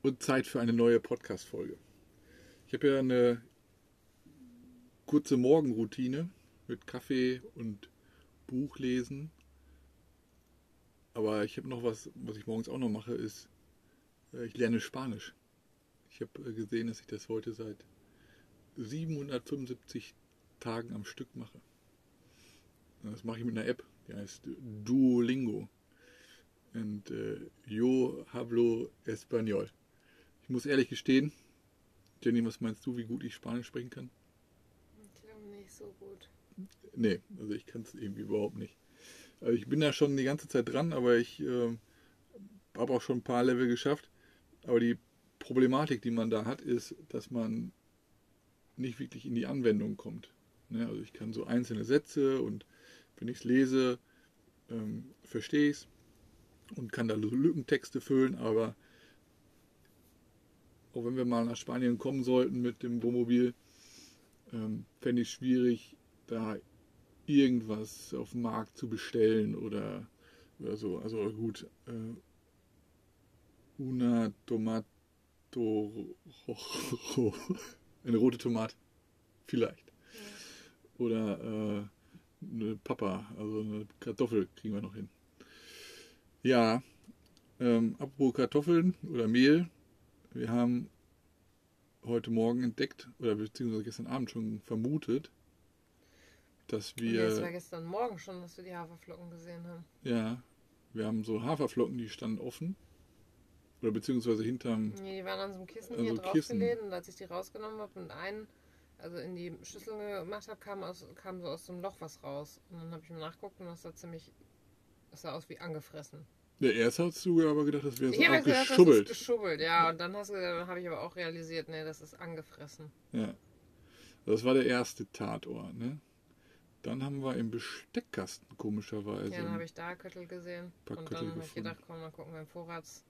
Und Zeit für eine neue Podcast-Folge. Ich habe ja eine kurze Morgenroutine mit Kaffee und Buchlesen. Aber ich habe noch was, was ich morgens auch noch mache, ist, äh, ich lerne Spanisch. Ich habe äh, gesehen, dass ich das heute seit 775 Tagen am Stück mache. Das mache ich mit einer App, die heißt Duolingo. Und äh, yo hablo español. Ich muss ehrlich gestehen, Jenny, was meinst du, wie gut ich Spanisch sprechen kann? Ich glaube nicht so gut. Nee, also ich kann es irgendwie überhaupt nicht. Also ich bin da schon die ganze Zeit dran, aber ich äh, habe auch schon ein paar Level geschafft. Aber die Problematik, die man da hat, ist, dass man nicht wirklich in die Anwendung kommt. Ne? Also ich kann so einzelne Sätze und wenn ich es lese, ähm, verstehe ich es und kann da Lückentexte füllen, aber auch wenn wir mal nach Spanien kommen sollten mit dem Wohnmobil, ähm, fände ich es schwierig, da irgendwas auf dem Markt zu bestellen oder, oder so. Also gut, äh, una tomato rojo, eine rote Tomate, vielleicht. Oder äh, eine Papa, also eine Kartoffel kriegen wir noch hin. Ja, ähm, apropos Kartoffeln oder Mehl, wir haben heute Morgen entdeckt, oder beziehungsweise gestern Abend schon vermutet, dass wir. Das war gestern Morgen schon, dass wir die Haferflocken gesehen haben. Ja, wir haben so Haferflocken, die standen offen. Oder beziehungsweise hinterm. Nee, die waren an so einem Kissen Also hier Kissen. draufgelegt und als ich die rausgenommen habe und einen, also in die Schüssel gemacht habe, kam, aus, kam so aus einem Loch was raus. Und dann habe ich mir nachgeguckt und das sah ziemlich. Das sah aus wie angefressen. Ja, erst hast du aber gedacht, das wäre so habe gedacht, das ist abgeschubbelt. geschubbelt, ja. Und dann, hast du- habe ich aber auch realisiert, nee, das ist angefressen. Ja. Das war der erste Tatort, ne? Dann haben wir im Besteckkasten komischerweise. ja, dann habe ich da Köttel gesehen. und Köttel dann habe ich gedacht, komm, dann gucken wir im Vorrats.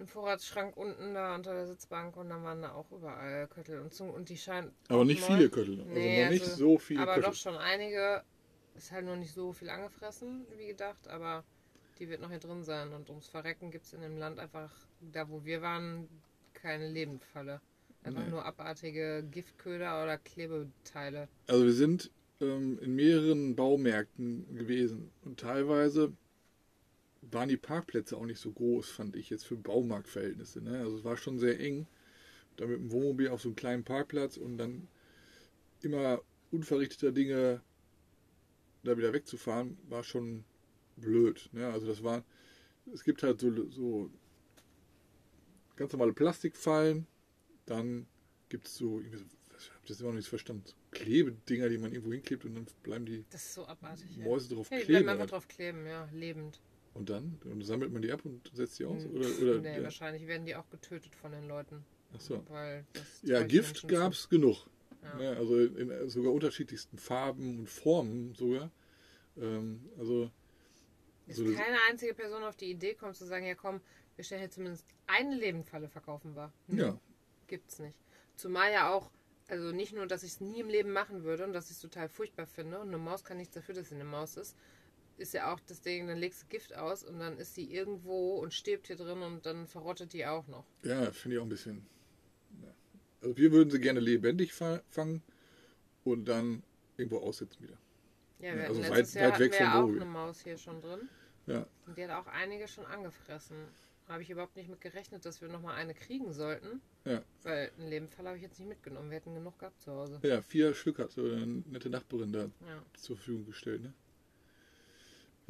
Im Vorratsschrank unten da unter der Sitzbank und dann waren da auch überall Köttel und, zum, und die scheinen. aber nicht neu- viele Köttel. Also Nee, noch nicht also- so viele Aber Köttel. doch schon einige. Ist halt nur nicht so viel angefressen, wie gedacht, aber die wird noch hier drin sein. Und ums Verrecken gibt es in dem Land einfach, da wo wir waren, keine Lebendfalle. Einfach Nee. nur abartige Giftköder oder Klebeteile. Also wir sind ähm, in mehreren Baumärkten gewesen und teilweise waren die Parkplätze auch nicht so groß, fand ich jetzt für Baumarktverhältnisse. Ne? Also es war schon sehr eng. Da mit dem Wohnmobil auf so einem kleinen Parkplatz und dann immer unverrichteter Dinge da wieder wegzufahren, war schon blöd. Ne? Also das war, es gibt halt so, so ganz normale Plastikfallen, dann gibt es so, ich habe das immer noch nicht verstanden, so Klebedinger, die man irgendwo hinklebt und dann bleiben die Das ist so abartig. Mäuse drauf Ja, die kleben. bleiben einfach drauf kleben, ja, lebend. Und dann? Und sammelt man die ab und setzt die aus? Hm. Oder, oder, nee, ja. wahrscheinlich werden die auch getötet von den Leuten. Achso. Weil das Ja, Gift gab es genug. Ja. Ne? Also in sogar unterschiedlichsten Farben und Formen sogar. Ähm, also Ist so das- keine einzige Person auf die Idee kommt zu sagen, ja komm, wir stellen hier zumindest eine Lebendfalle verkaufen wir. ja, Gibt's nicht. Zumal ja auch, also nicht nur, dass ich es nie im Leben machen würde und dass ich es total furchtbar finde und eine Maus kann nichts dafür, dass sie eine Maus ist, ist ja auch das Ding, dann legst du Gift aus und dann ist sie irgendwo und stirbt hier drin und dann verrottet die auch noch. ja finde ich auch ein bisschen. Ja. Also wir würden sie gerne lebendig fa fangen und dann irgendwo aussetzen wieder. Ja, Ja, wir also hatten weit- letztes Jahr weit hatten weg wir vom ja auch Wohnmobil. eine Maus hier schon drin Ja, und die hat auch einige schon angefressen. Habe ich überhaupt nicht mit gerechnet, dass wir nochmal eine kriegen sollten, ja. weil einen Lebendfall habe ich jetzt nicht mitgenommen. Wir hätten genug gehabt zu Hause. Ja, vier Stück hat so eine nette Nachbarin da Ja. zur Verfügung gestellt. Ne?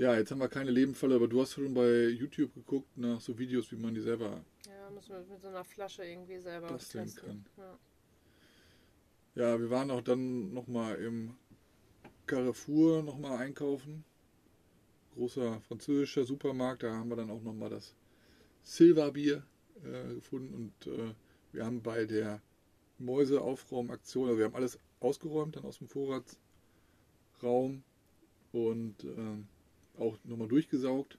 Ja, jetzt haben wir keine Lebenfalle, aber du hast schon bei YouTube geguckt nach so Videos, wie man die selber Ja, müssen wir mit so einer Flasche irgendwie selber Basteln testen. kann. Ja. Ja, wir waren auch dann nochmal im Carrefour nochmal einkaufen. Großer französischer Supermarkt. Da haben wir dann auch nochmal das Silva-Bier äh, gefunden. Und äh, wir haben bei der Mäuseaufraumaktion, also wir haben alles ausgeräumt dann aus dem Vorratsraum und äh, auch nochmal durchgesaugt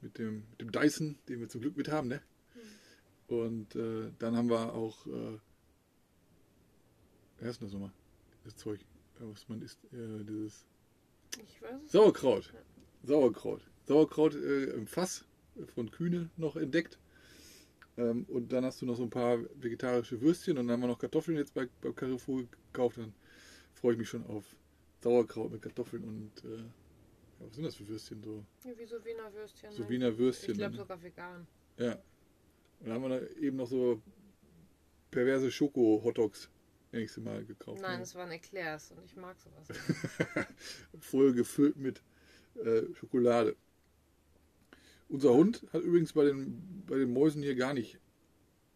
mit dem, mit dem Dyson, den wir zum Glück mit haben. Ne? Und äh, dann haben wir auch äh, das nochmal? Das Zeug, was man isst, äh, dieses Ich weiß es Sauerkraut. Sauerkraut. Sauerkraut äh, im Fass von Kühne noch entdeckt. Ähm, und dann hast du noch so ein paar vegetarische Würstchen und dann haben wir noch Kartoffeln jetzt bei, bei Carrefour gekauft. Dann freue ich mich schon auf Sauerkraut mit Kartoffeln und äh, ja, was sind das für Würstchen so? Ja, wie so Wiener Würstchen. So ne? Wiener Würstchen. Ich glaube sogar vegan. Ja. Und dann haben wir da eben noch so perverse Schoko-Hotdogs nächste Mal gekauft. Nein, ne? es waren Eclairs und ich mag sowas. Voll gefüllt mit äh, Schokolade. Unser Hund hat übrigens bei den, bei den Mäusen hier gar nicht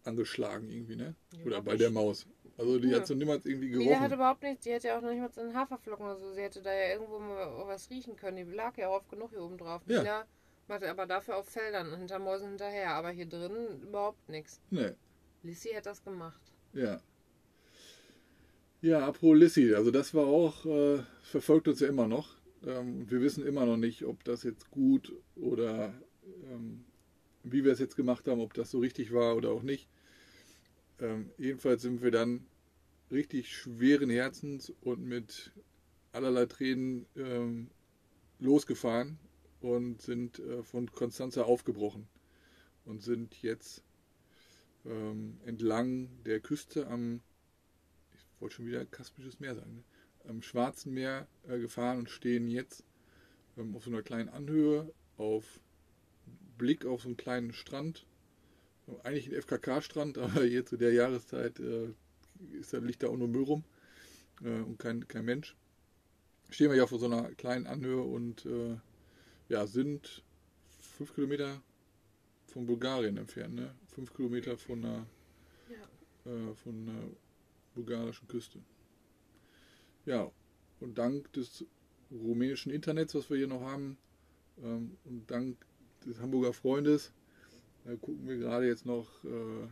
angeschlagen irgendwie, ne? Oder Überhaupt bei der Maus. Also die Nö. hat so niemals irgendwie Mila hat gerochen. überhaupt nichts, die hätte ja auch noch nicht mal so einen Haferflocken oder so. Sie hätte da ja irgendwo mal was riechen können. Die lag ja auch oft genug hier oben drauf. Ja. Mila machte aber dafür auf Feldern hinter Mäusen hinterher. Aber hier drin überhaupt nichts. Ne, Lissy hätte das gemacht. ja. Ja, apropos Lissy, also das war auch, äh, verfolgt uns ja immer noch. Ähm, und wir wissen immer noch nicht, ob das jetzt gut oder ähm, wie wir es jetzt gemacht haben, ob das so richtig war oder auch nicht. Ähm, jedenfalls sind wir dann richtig schweren Herzens und mit allerlei Tränen ähm, losgefahren und sind äh, von Konstanza aufgebrochen und sind jetzt ähm, entlang der Küste am, ich wollte schon wieder Kaspisches Meer sagen, ne? am Schwarzen Meer äh, gefahren und stehen jetzt ähm, auf so einer kleinen Anhöhe auf Blick auf so einen kleinen Strand. Eigentlich ein FKK-Strand, aber jetzt zu der Jahreszeit äh, ist da, liegt da auch nur Müll rum äh, und kein, kein Mensch. Stehen wir ja vor so einer kleinen Anhöhe und äh, ja, sind fünf Kilometer von Bulgarien entfernt, ne? Fünf Kilometer von einer, Ja. äh, von einer bulgarischen Küste. Ja, und dank des rumänischen Internets, was wir hier noch haben, ähm, und dank des Hamburger Freundes, äh, gucken wir gerade jetzt noch äh,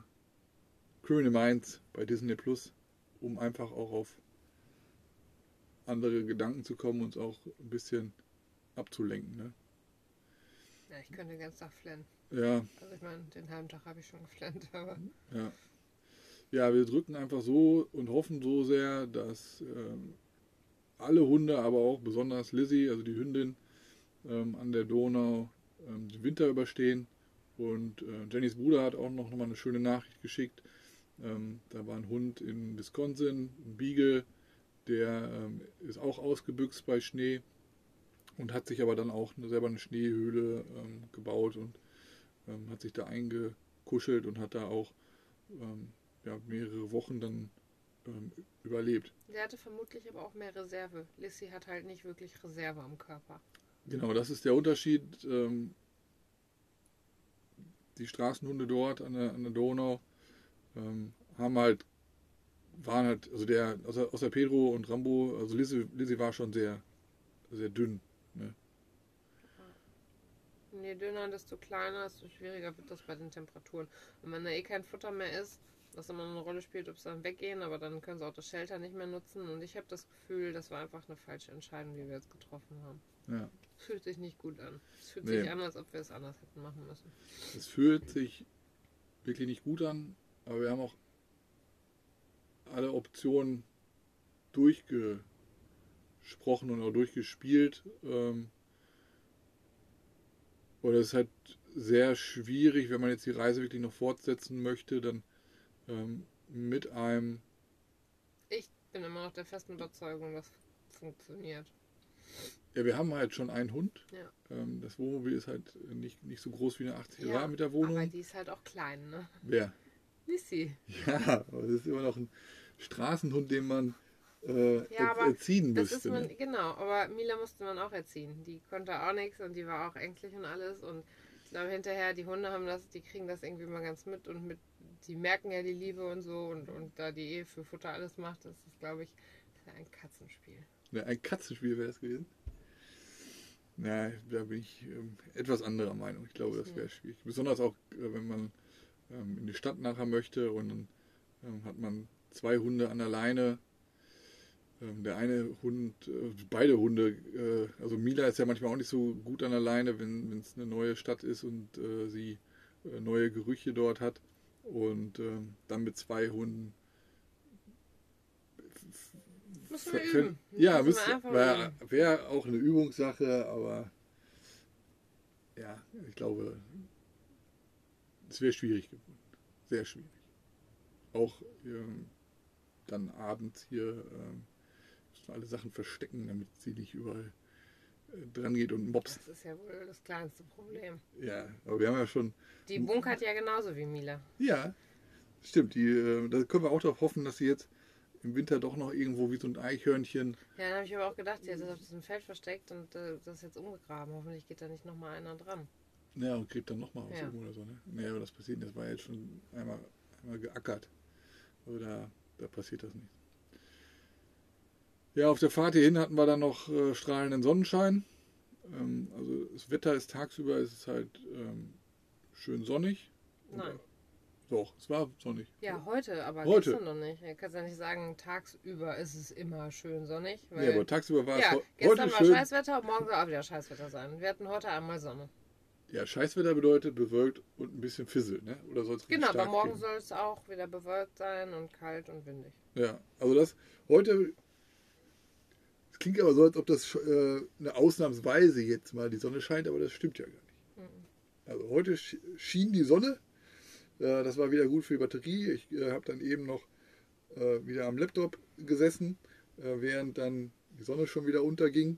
Criminal Minds bei Disney Plus, um einfach auch auf andere Gedanken zu kommen, uns auch ein bisschen abzulenken. Ne? Ja, ich könnte den ganzen Tag flennen. Ja, Also ich meine, den halben Tag habe ich schon geflennt, aber Ja. Ja, wir drücken einfach so und hoffen so sehr, dass ähm, alle Hunde, aber auch besonders Lizzie, also die Hündin, ähm, an der Donau ähm, den Winter überstehen. Und äh, Jennys Bruder hat auch noch mal eine schöne Nachricht geschickt. Ähm, da war ein Hund in Wisconsin, ein Beagle, der ähm, ist auch ausgebüxt bei Schnee und hat sich aber dann auch selber eine Schneehöhle ähm, gebaut und ähm, hat sich da eingekuschelt und hat da auch ähm, ja, mehrere Wochen dann ähm, überlebt. der hatte vermutlich aber auch mehr Reserve. Lissy hat halt nicht wirklich Reserve am Körper. Genau, das ist der Unterschied. Die Straßenhunde dort an der, an der Donau ähm, haben halt, waren halt, also der, außer, außer Pedro und Rambo, also Lizzie, Lizzie war schon sehr, sehr dünn. Ne? Je dünner, desto kleiner, desto schwieriger wird das bei den Temperaturen. Und wenn da eh kein Futter mehr ist, was immer eine Rolle spielt, ob sie dann weggehen, aber dann können sie auch das Shelter nicht mehr nutzen. Und ich habe das Gefühl, das war einfach eine falsche Entscheidung, die wir jetzt getroffen haben. Ja. Es fühlt sich nicht gut an. Es fühlt Nee. sich an, als ob wir es anders hätten machen müssen. Es fühlt sich wirklich nicht gut an, aber wir haben auch alle Optionen durchgesprochen und auch durchgespielt. Ähm, und es ist halt sehr schwierig, wenn man jetzt die Reise wirklich noch fortsetzen möchte, dann ähm, mit einem, Ich bin immer noch der festen Überzeugung, das funktioniert. ja, wir haben halt schon einen Hund. Ja. Ähm, das Wohnmobil ist halt nicht, nicht so groß wie eine 80er Ja, mit der Aber Wohnung. die ist halt auch klein, ne? Wer? Lissy. Ja, aber es ist immer noch ein Straßenhund, den man äh, Ja, er- erziehen Das ist müsste. man, ne? genau, aber Mila musste man auch erziehen. Die konnte auch nichts und die war auch ängstlich und alles. Und ich glaube hinterher, die Hunde haben das, die kriegen das irgendwie mal ganz mit und mit, die merken ja die Liebe und so und, und da die eh für Futter alles macht, das ist, glaube ich, das ein Katzenspiel. Ne, ein Katzenspiel wäre es gewesen. Na, da bin ich ähm, etwas anderer Meinung. Ich glaube, das wäre schwierig. Besonders auch, äh, wenn man ähm, in die Stadt nachher möchte und dann ähm, hat man zwei Hunde an der Leine. Ähm, der eine Hund, äh, beide Hunde, äh, also Mila ist ja manchmal auch nicht so gut an der Leine, wenn es eine neue Stadt ist und äh, sie äh, neue Gerüche dort hat. Und ähm, dann mit zwei Hunden Müssen wir üben. Ja, Müssen wäre wär auch eine Übungssache, aber ja, ich glaube, es wäre schwierig geworden. Sehr schwierig. Auch ähm, dann abends hier ähm, müssen wir alle Sachen verstecken, damit sie nicht überall äh, dran geht und mobst. Das ist ja wohl das kleinste Problem. Ja, aber wir haben ja schon. Die bunkert ja genauso wie Mila. Ja, stimmt. Die, äh, da können wir auch darauf hoffen, dass sie jetzt im Winter doch noch irgendwo wie so ein Eichhörnchen. Ja, dann habe ich aber auch gedacht, sie ist auf diesem Feld versteckt und äh, das ist jetzt umgegraben. Hoffentlich geht da nicht nochmal einer dran. Ja, und gräbt dann nochmal aus Ja. oder so, ne? Nee, aber das passiert nicht. Das war jetzt schon einmal, einmal geackert. Also da, da passiert das nicht. Ja, auf der Fahrt hierhin hatten wir dann noch äh, strahlenden Sonnenschein. Ähm, also das Wetter ist tagsüber ist es halt ähm, schön sonnig. Nein. Doch, es war sonnig. Ja, heute, aber Heute. gestern noch nicht. Du kannst ja nicht sagen, tagsüber ist es immer schön sonnig. Weil, aber tagsüber war ja, es ho- gestern heute war schön. Scheißwetter, morgen soll auch wieder Scheißwetter sein. Wir hatten heute einmal Sonne. Ja, Scheißwetter bedeutet bewölkt und ein bisschen Fissel, ne? Oder soll es Genau, aber morgen gehen? soll es auch wieder bewölkt sein und kalt und windig. Ja, also das heute. Es klingt aber so, als ob das äh, eine Ausnahmsweise jetzt mal die Sonne scheint, aber das stimmt ja gar nicht. Also heute sch- schien die Sonne. Äh, das war wieder gut für die Batterie. Ich äh, habe dann eben noch äh, wieder am Laptop gesessen, äh, während dann die Sonne schon wieder unterging.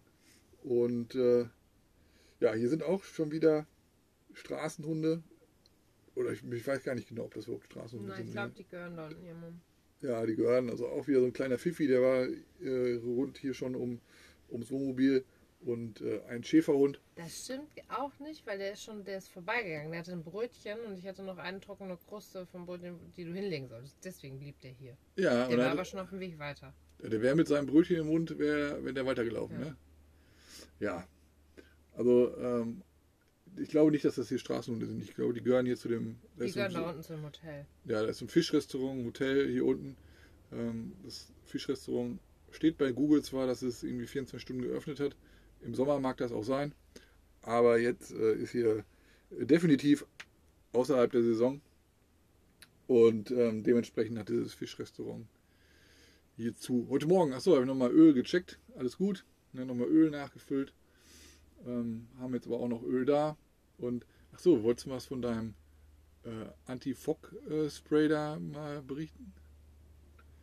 Und äh, ja, hier sind auch schon wieder Straßenhunde. Oder ich, ich weiß gar nicht genau, ob das überhaupt Straßenhunde Nein, ich sind. glaube, die gehören da in ihrem Mund. Ja, die gehören also auch wieder so ein kleiner Pfiffi, der war äh, rund hier schon um, ums Wohnmobil und äh, ein Schäferhund. Das stimmt auch nicht, weil der ist schon, der ist vorbeigegangen. Der hatte ein Brötchen und ich hatte noch eine trockene Kruste vom Brötchen, die du hinlegen solltest. Deswegen blieb der hier. Ja, Der war er aber schon auf dem Weg weiter. der wäre mit seinem Brötchen im Mund, wär, wenn der weitergelaufen, Ja. ne? Ja. Also, ähm, ich glaube nicht, dass das hier Straßenhunde sind. Ich glaube, die gehören hier zu dem. Die gehören da unten zum Hotel. Ja, da ist ein Fischrestaurant, ein Hotel hier unten. Ähm, das Fischrestaurant steht bei Google zwar, dass es irgendwie 24 Stunden geöffnet hat. Im Sommer mag das auch sein. Aber jetzt äh, ist hier definitiv außerhalb der Saison. Und ähm, dementsprechend hat dieses Fischrestaurant hier zu. Heute Morgen, achso, habe ich nochmal Öl gecheckt. Alles gut. Ne, nochmal Öl nachgefüllt. Ähm, haben jetzt aber auch noch Öl da. Und achso, wolltest du was von deinem äh, Anti-Fog-Spray da mal berichten?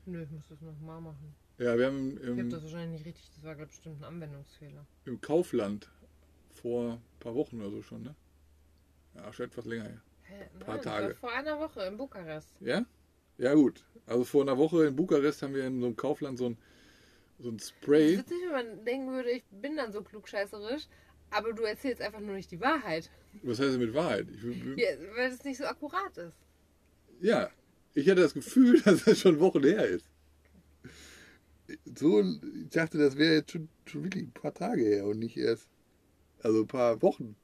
Nö, ich muss das nochmal machen. Ja, wir haben Ich habe im, das wahrscheinlich nicht richtig, das war glaube bestimmt ein Anwendungsfehler. im Kaufland vor ein paar Wochen oder so schon, ne? Ja, schon etwas länger her. Hä? Paar Nein, Tage. Das vor einer Woche in Bukarest. Ja? Ja, gut. Also vor einer Woche in Bukarest haben wir in so einem Kaufland so ein, so ein Spray. Witzig, wenn man denken würde, ich bin dann so klugscheißerisch, aber du erzählst einfach nur nicht die Wahrheit. Was heißt denn mit Wahrheit? Ich, Ja, weil es nicht so akkurat ist. ja, ich hatte das Gefühl, dass das schon Wochen her ist. So, ich dachte, das wäre jetzt schon, schon wirklich ein paar Tage her und nicht erst, also ein paar Wochen.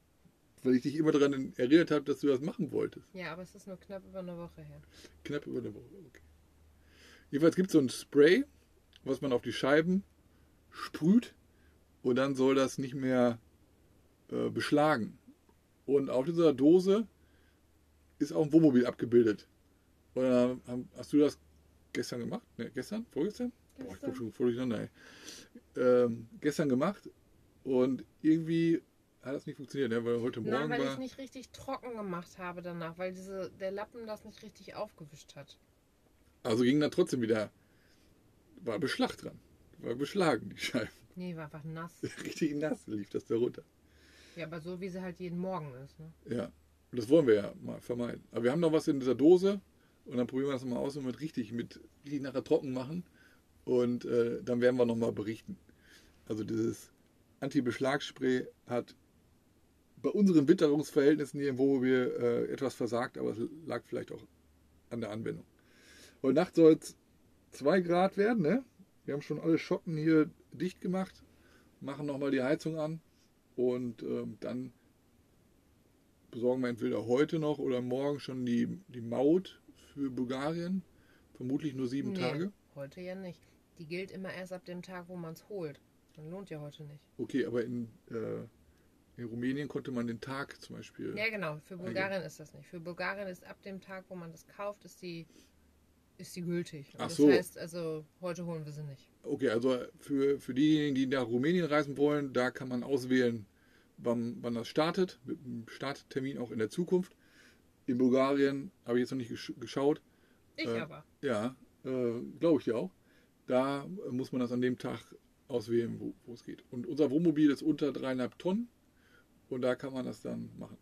Weil ich dich immer daran erinnert habe, dass du das machen wolltest. Ja, aber es ist nur knapp über eine Woche her. Knapp über eine Woche, okay. Jedenfalls gibt es so ein Spray, was man auf die Scheiben sprüht und dann soll das nicht mehr äh, beschlagen. Und auf dieser Dose ist auch ein Wohnmobil abgebildet. Und dann haben, hast du das gestern gemacht? Ne, gestern? Vorgestern? Boah, ich Gestern. komme schon voll durcheinander. Ähm, gestern gemacht und irgendwie hat das nicht funktioniert, ne? weil heute Morgen Nein, weil ich es nicht richtig trocken gemacht habe danach, weil diese, der Lappen das nicht richtig aufgewischt hat. Also ging dann trotzdem wieder. War Beschlag dran. War beschlagen, die Scheiben. Nee, war einfach nass. Richtig nass lief das da runter. Ja, aber so wie sie halt jeden Morgen ist. Ne? Ja. Das wollen wir ja mal vermeiden. Aber wir haben noch was in dieser Dose und dann probieren wir das mal aus und mit richtig, mit richtig nachher trocken machen. Und äh, dann werden wir nochmal berichten. Also dieses Anti-Beschlagsspray hat bei unseren Witterungsverhältnissen hier im Wohnmobil äh, etwas versagt, aber es lag vielleicht auch an der Anwendung. Heute Nacht soll es 2 Grad werden, ne? Wir haben schon alle Schotten hier dicht gemacht, machen nochmal die Heizung an und ähm, dann besorgen wir entweder heute noch oder morgen schon die, die Maut für Bulgarien. Vermutlich nur sieben Nee, Tage. Heute ja nicht. Die gilt immer erst ab dem Tag, wo man es holt. Dann lohnt ja heute nicht. Okay, aber in, äh, in Rumänien konnte man den Tag zum Beispiel. Ja, genau. Für Bulgarien ist das nicht. Für Bulgarien ist ab dem Tag, wo man das kauft, ist die, ist die gültig. Und Ach das so. heißt, also heute holen wir sie nicht. Okay, also für, für diejenigen, die nach Rumänien reisen wollen, da kann man auswählen, wann, wann das startet, mit einem Starttermin auch in der Zukunft. In Bulgarien habe ich jetzt noch nicht gesch geschaut. Ich Äh, aber. Ja, äh, glaube ich ja auch. Da muss man das an dem Tag auswählen, wo, wo es geht. Und unser Wohnmobil ist unter dreieinhalb Tonnen und da kann man das dann machen.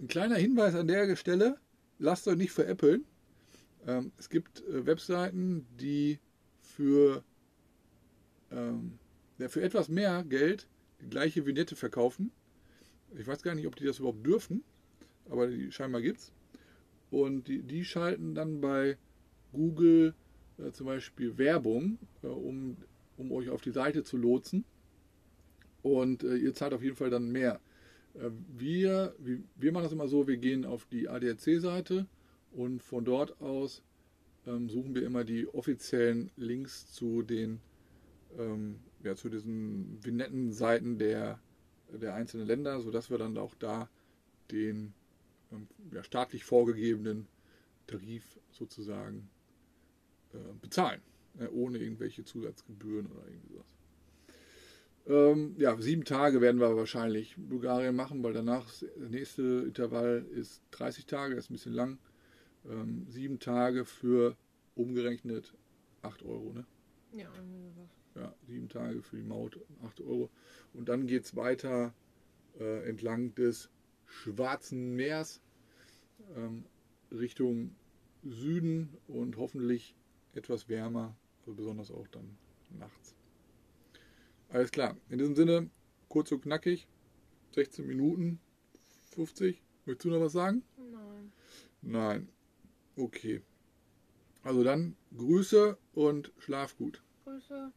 Ein kleiner Hinweis an der Stelle, lasst euch nicht veräppeln. Ähm, es gibt äh, Webseiten, die für, ähm, für etwas mehr Geld die gleiche Vignette verkaufen. Ich weiß gar nicht, ob die das überhaupt dürfen, aber die scheinbar gibt's. Und die, die schalten dann bei Google äh, zum Beispiel Werbung, äh, um, um euch auf die Seite zu lotsen. Und äh, ihr zahlt auf jeden Fall dann mehr. Äh, wir, wir, wir machen das immer so, wir gehen auf die ADAC-Seite und von dort aus ähm, suchen wir immer die offiziellen Links zu den ähm, ja, zu diesen Vignetten-Seiten der, der einzelnen Länder, sodass wir dann auch da den ähm, ja, staatlich vorgegebenen Tarif sozusagen äh, bezahlen, äh, ohne irgendwelche Zusatzgebühren oder irgendwie sowas. Ähm, ja, sieben Tage werden wir wahrscheinlich Bulgarien machen, weil danach das nächste Intervall ist 30 Tage, das ist ein bisschen lang. Ähm, sieben Tage für umgerechnet 8 Euro, ne? Ja, irgendwie sowas. Ja, sieben Tage für die Maut, 8 Euro. Und dann geht es weiter äh, entlang des Schwarzen Meers ähm, Richtung Süden und hoffentlich etwas wärmer, besonders auch dann nachts. Alles klar, in diesem Sinne, kurz und knackig, 16 Minuten, 50. Möchtest du noch was sagen? Nein. Nein. Okay. Also dann Grüße und schlaf gut. Grüße.